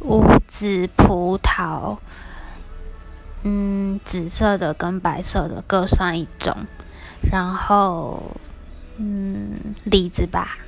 五籽葡萄嗯紫色的跟白色的各算一种。然后嗯李子吧。